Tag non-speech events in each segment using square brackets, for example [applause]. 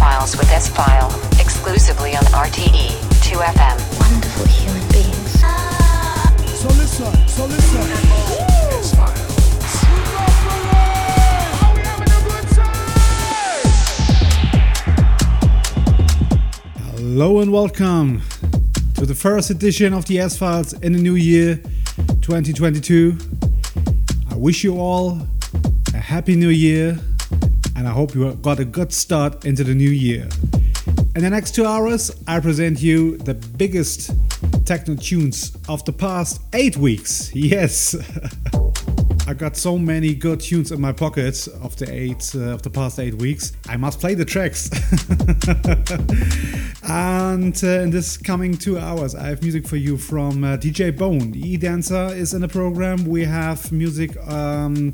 S-Files with S-File, exclusively on RTE 2FM. Wonderful human beings. So listen, so listen. Hello and welcome to the first edition of the S Files in the new year 2022. I wish you all a happy new year and I hope you got a good start into the new year. In the next two hours, I present you the biggest techno tunes of the past eight weeks. [laughs] Yes. I got so many good tunes in my pockets of the eight uh, of the past eight weeks. I must play the tracks. [laughs] and uh, in this coming two hours, I have music for you from uh, DJ Bone. E Dancer is in the program. We have music um,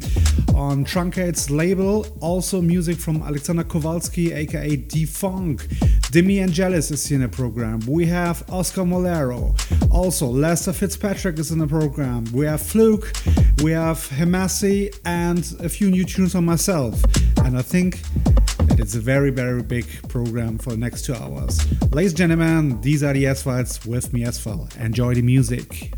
on Truncate's label. Also music from Alexander Kowalski, aka D_Func. Dimi Angelis is in the program. We have Oscar Mulero. Also, Lester Fitzpatrick is in the program. We have Flug. We have Hemasi and a few new tunes on myself. And I think that it's a very, very big program for the next two hours. Ladies and gentlemen, these are the S-Files with me as well. Enjoy the music.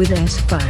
with S-File.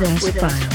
With S-File.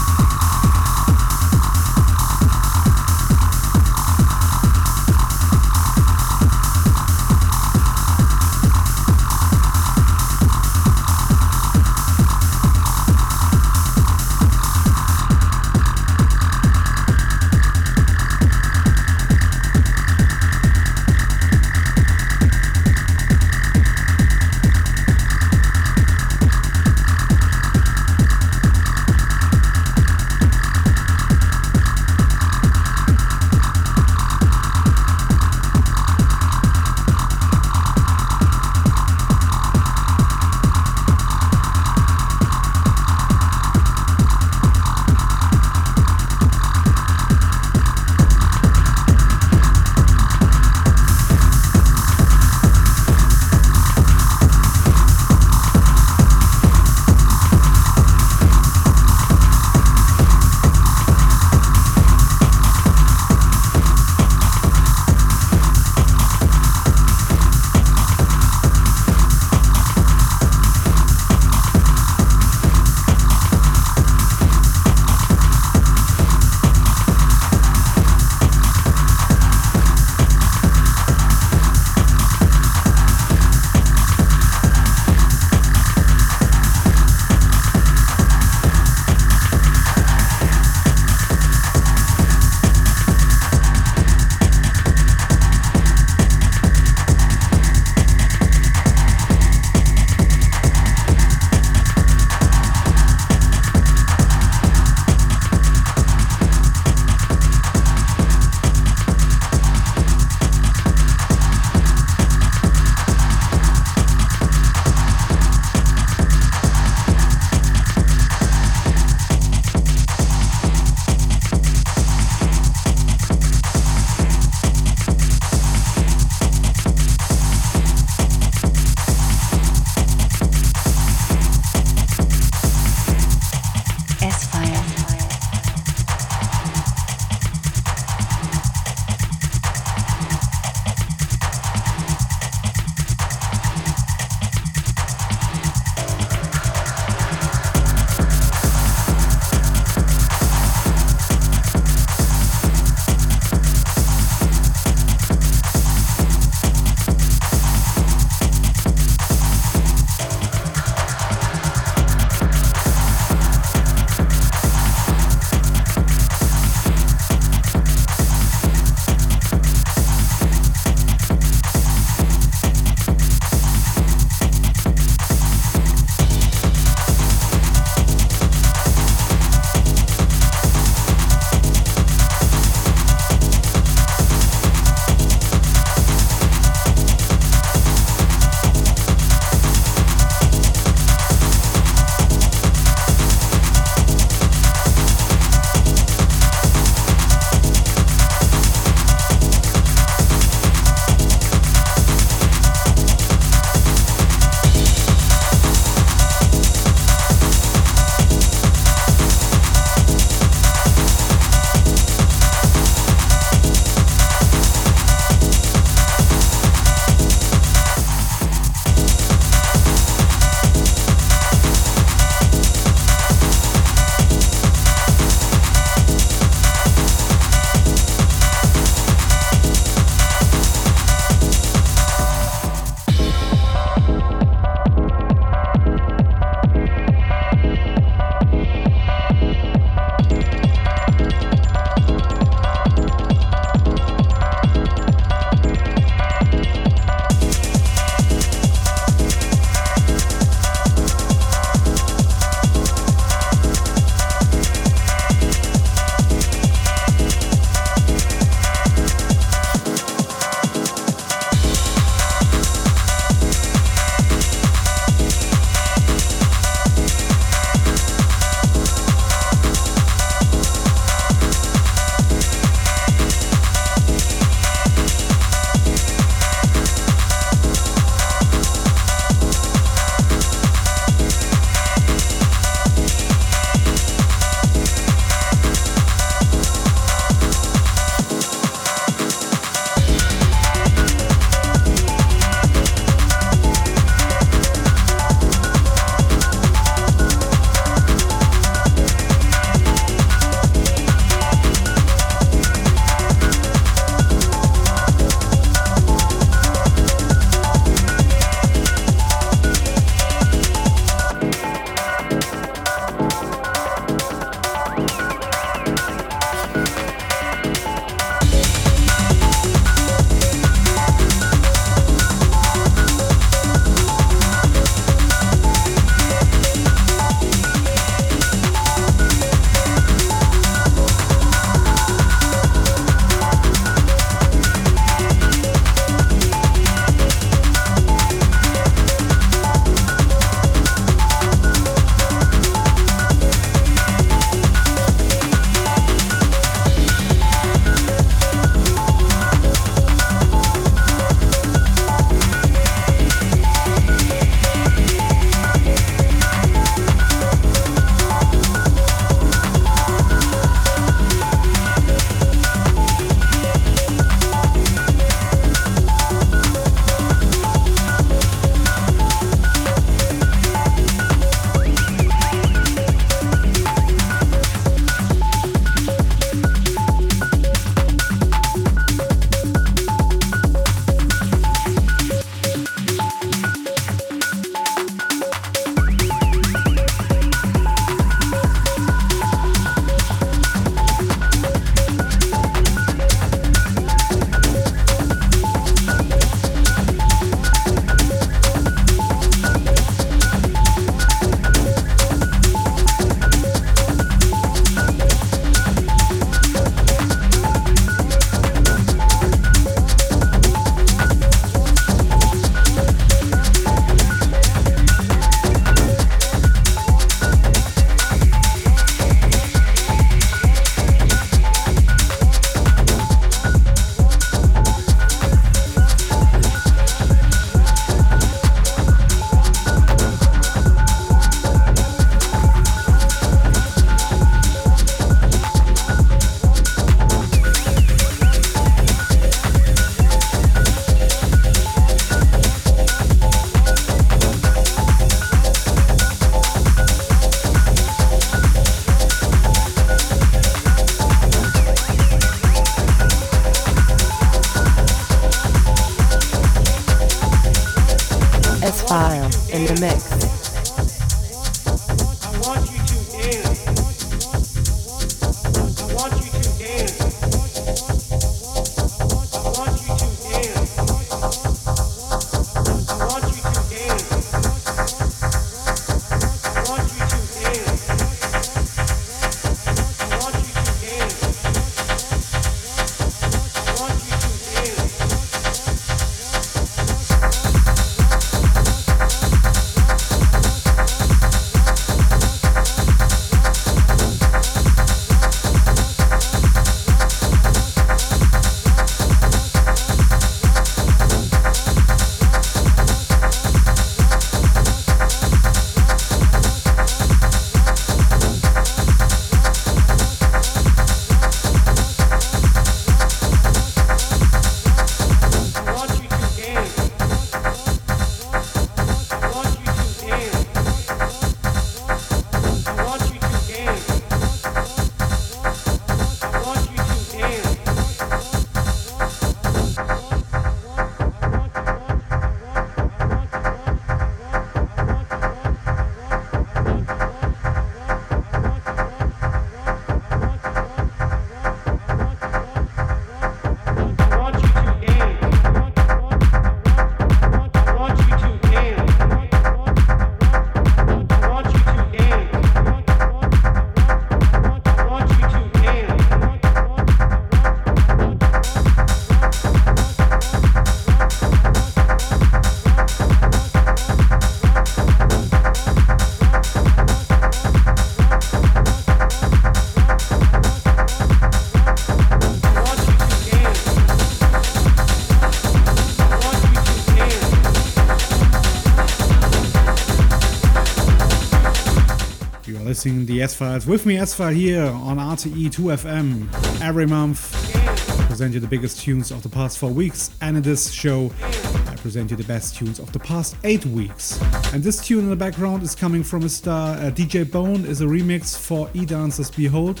Listening to the S Files with me, S File, here on RTE 2FM every month. I present you the biggest tunes of the past four weeks, and in this show, I present you the best tunes of the past eight weeks. And this tune in the background is coming from a star, uh, DJ Bone, is a remix for E Dancer's Behold,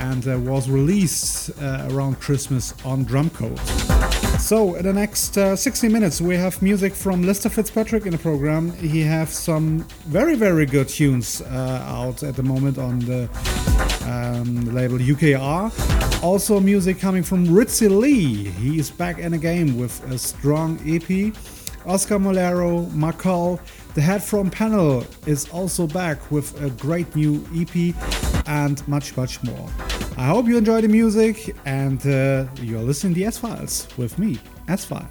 and uh, was released uh, around Christmas on Drumcode. So, in the next uh, 60 minutes, we have music from Lester Fitzpatrick in the program. He has some very, very good tunes uh, out at the moment on the um, label UKR. Also, music coming from Ritzi Lee. He is back in the game with a strong EP. Oscar Mulero, Marcal, the head from panel is also back with a great new EP and much, much more. I hope you enjoy the music and uh, you're listening to the S Files with me, S File.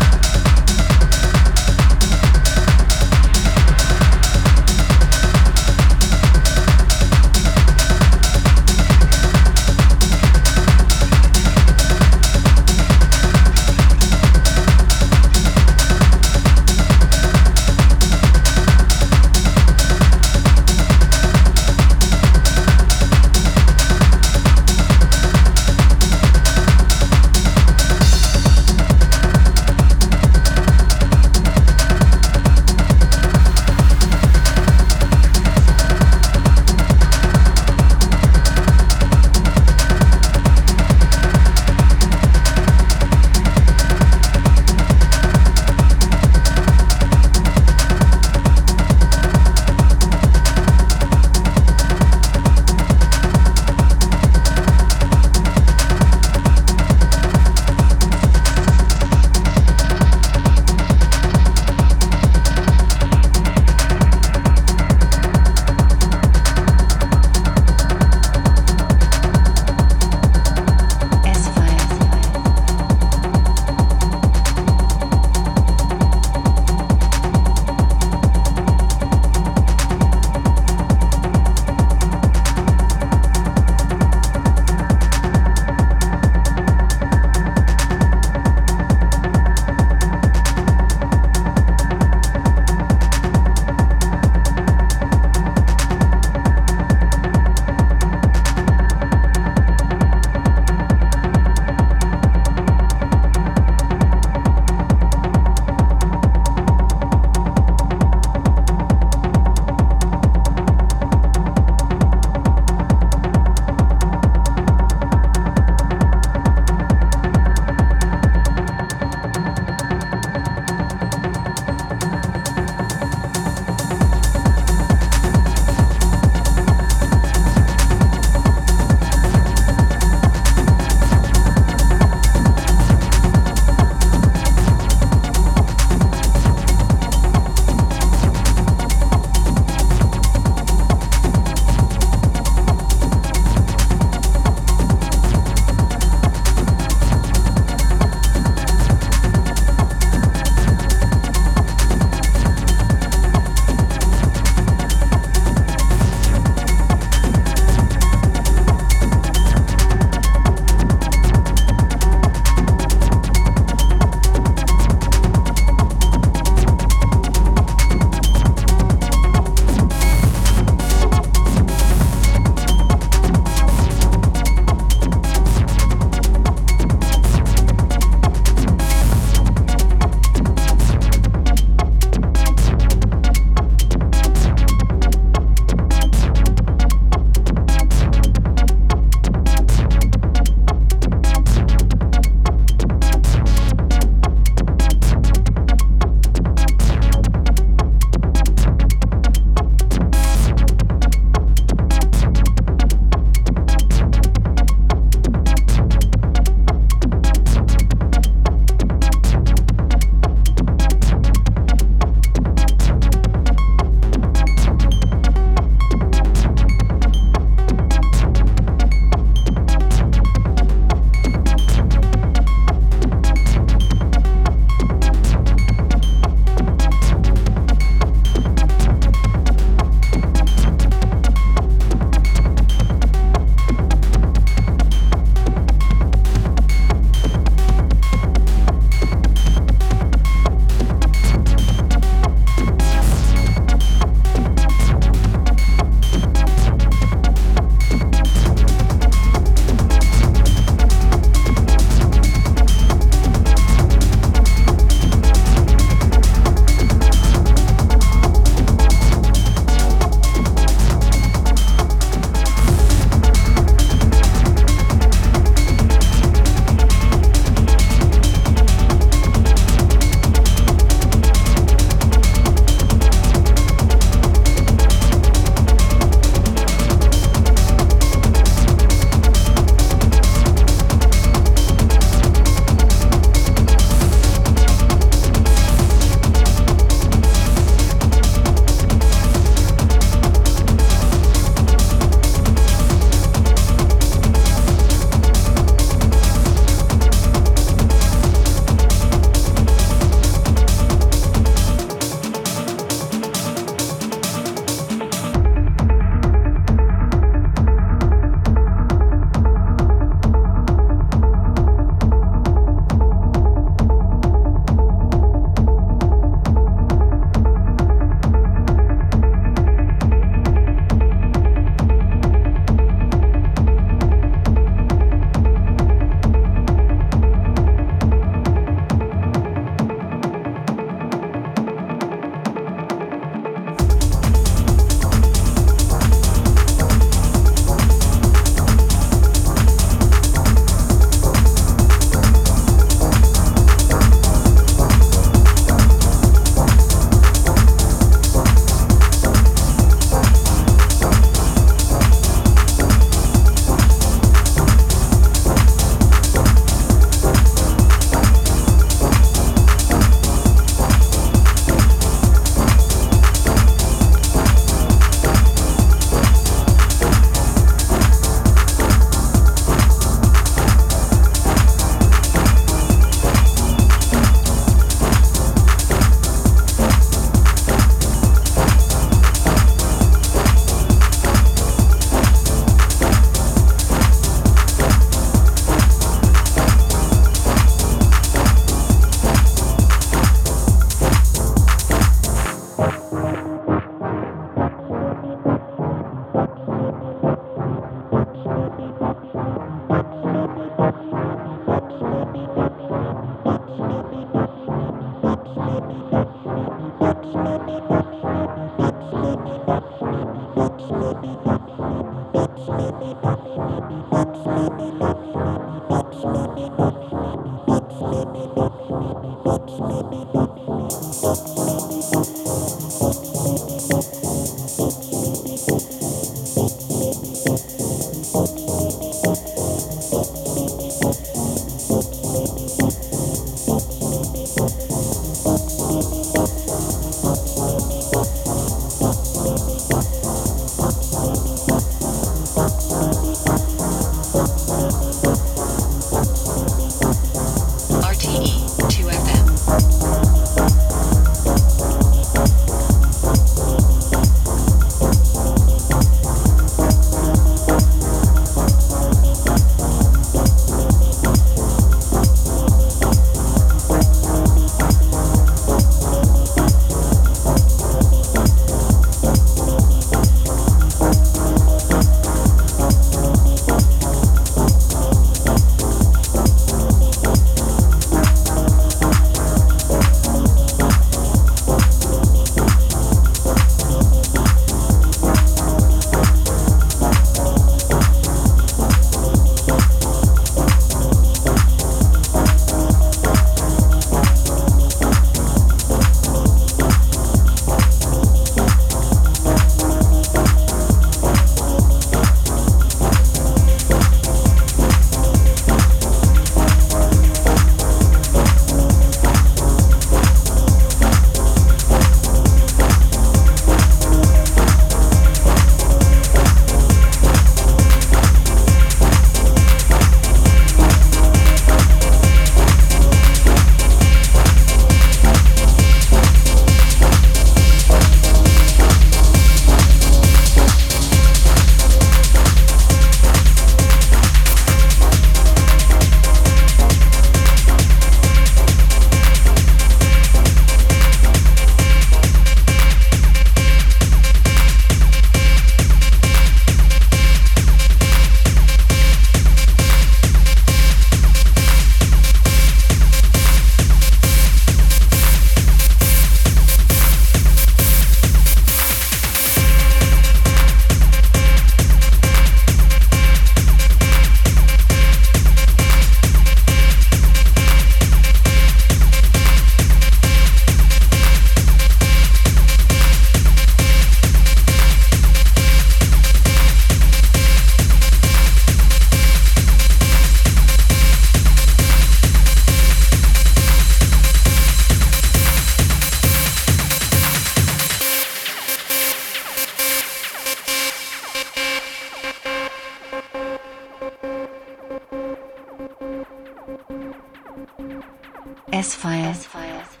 S Fires. S -fires.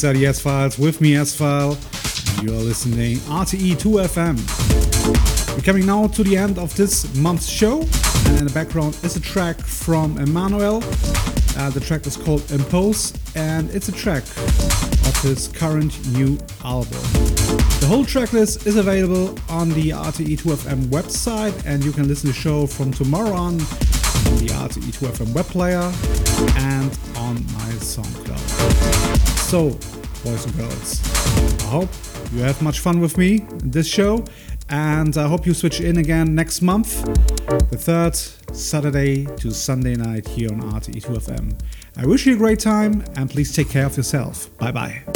These are the S Files with me, S-File. You are listening RTE 2FM. We're coming now to the end of this month's show, and in the background is a track from Emmanuel. Uh, the track is called Impose, and it's a track of his current new album. The whole tracklist is available on the RTE2FM website, and you can listen to the show from tomorrow on on the RTE2FM web player and on my. So, boys and girls, I hope you have much fun with me in this show, and I hope you switch in again next month, the third Saturday to Sunday night here on RTE2FM. I wish you a great time, and please take care of yourself. Bye bye.